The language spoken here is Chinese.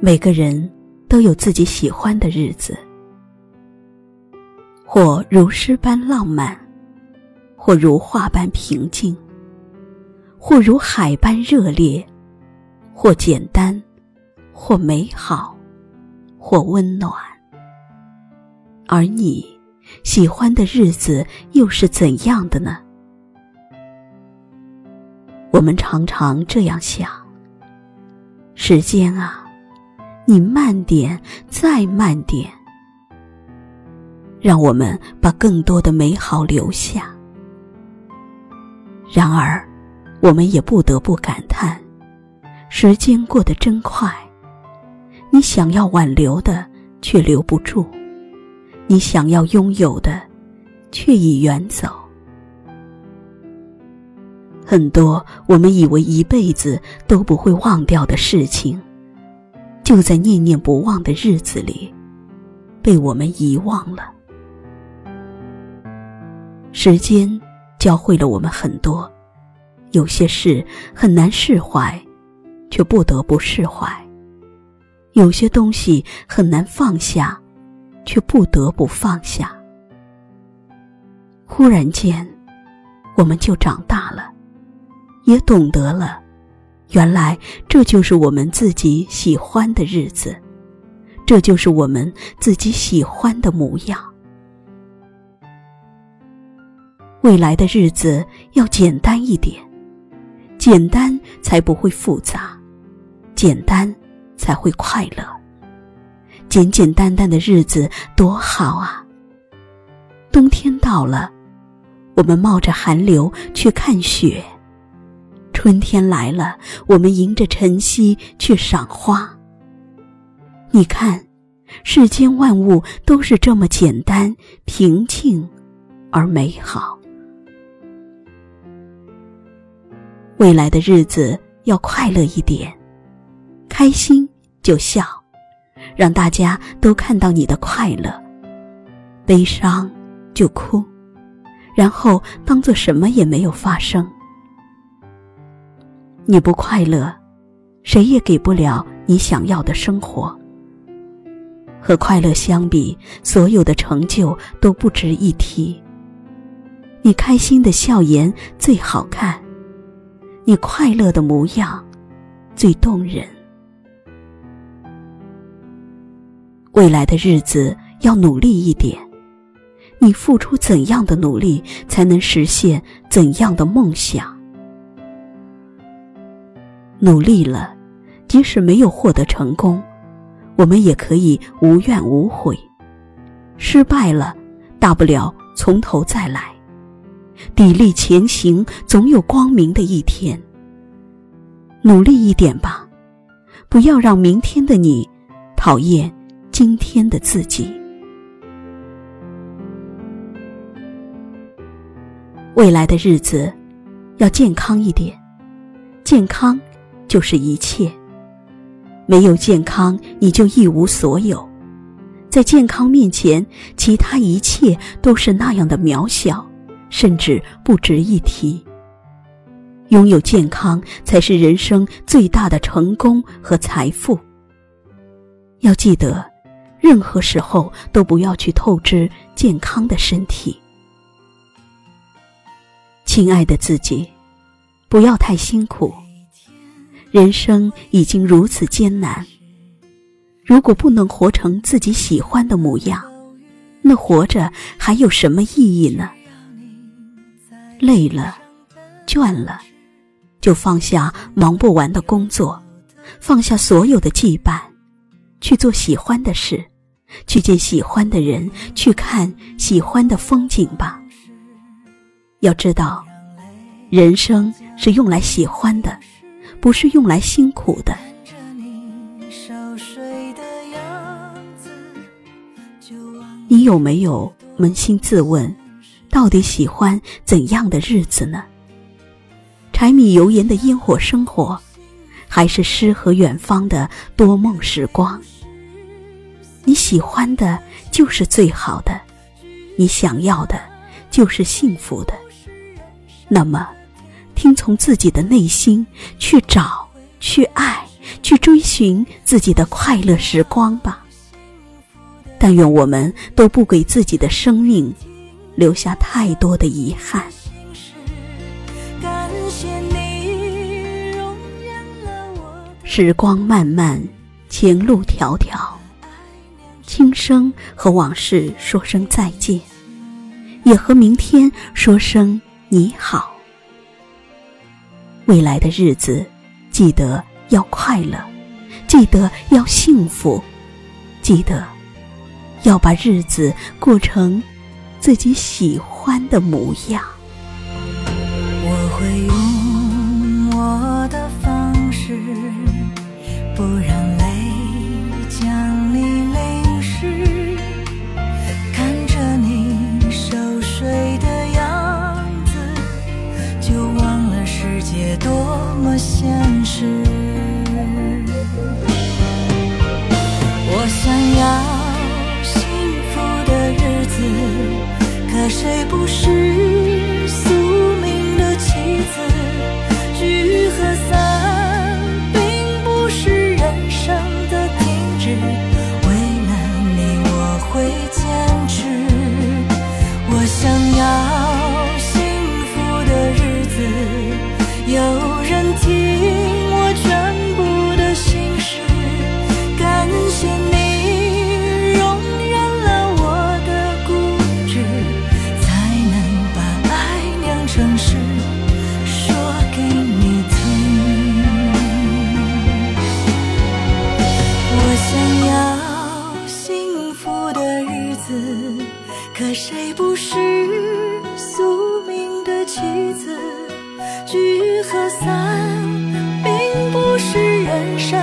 每个人都有自己喜欢的日子，或如诗般浪漫，或如画般平静，或如海般热烈，或简单，或美好，或温暖。而你喜欢的日子又是怎样的呢？我们常常这样想：时间啊。你慢点，再慢点，让我们把更多的美好留下。然而，我们也不得不感叹，时间过得真快。你想要挽留的，却留不住；你想要拥有的，却已远走。很多我们以为一辈子都不会忘掉的事情。就在念念不忘的日子里，被我们遗忘了。时间教会了我们很多，有些事很难释怀，却不得不释怀；有些东西很难放下，却不得不放下。忽然间，我们就长大了，也懂得了。原来这就是我们自己喜欢的日子，这就是我们自己喜欢的模样。未来的日子要简单一点，简单才不会复杂，简单才会快乐。简简单单的日子多好啊！冬天到了，我们冒着寒流去看雪。春天来了，我们迎着晨曦去赏花。你看，世间万物都是这么简单、平静而美好。未来的日子要快乐一点，开心就笑，让大家都看到你的快乐；悲伤就哭，然后当做什么也没有发生。你不快乐，谁也给不了你想要的生活。和快乐相比，所有的成就都不值一提。你开心的笑颜最好看，你快乐的模样最动人。未来的日子要努力一点，你付出怎样的努力，才能实现怎样的梦想？努力了，即使没有获得成功，我们也可以无怨无悔。失败了，大不了从头再来，砥砺前行，总有光明的一天。努力一点吧，不要让明天的你讨厌今天的自己。未来的日子要健康一点，健康。就是一切。没有健康，你就一无所有。在健康面前，其他一切都是那样的渺小，甚至不值一提。拥有健康，才是人生最大的成功和财富。要记得，任何时候都不要去透支健康的身体。亲爱的自己，不要太辛苦。人生已经如此艰难，如果不能活成自己喜欢的模样，那活着还有什么意义呢？累了，倦了，就放下忙不完的工作，放下所有的羁绊，去做喜欢的事，去见喜欢的人，去看喜欢的风景吧。要知道，人生是用来喜欢的。不是用来辛苦的。你有没有扪心自问，到底喜欢怎样的日子呢？柴米油盐的烟火生活，还是诗和远方的多梦时光？你喜欢的就是最好的，你想要的就是幸福的。那么。听从自己的内心，去找，去爱，去追寻自己的快乐时光吧。但愿我们都不给自己的生命留下太多的遗憾。时光漫漫，前路迢迢，轻声和往事说声再见，也和明天说声你好。未来的日子，记得要快乐，记得要幸福，记得要把日子过成自己喜欢的模样。我会用我的方式，不让泪将你谁不是子，可谁不是宿命的棋子？聚和散，并不是人生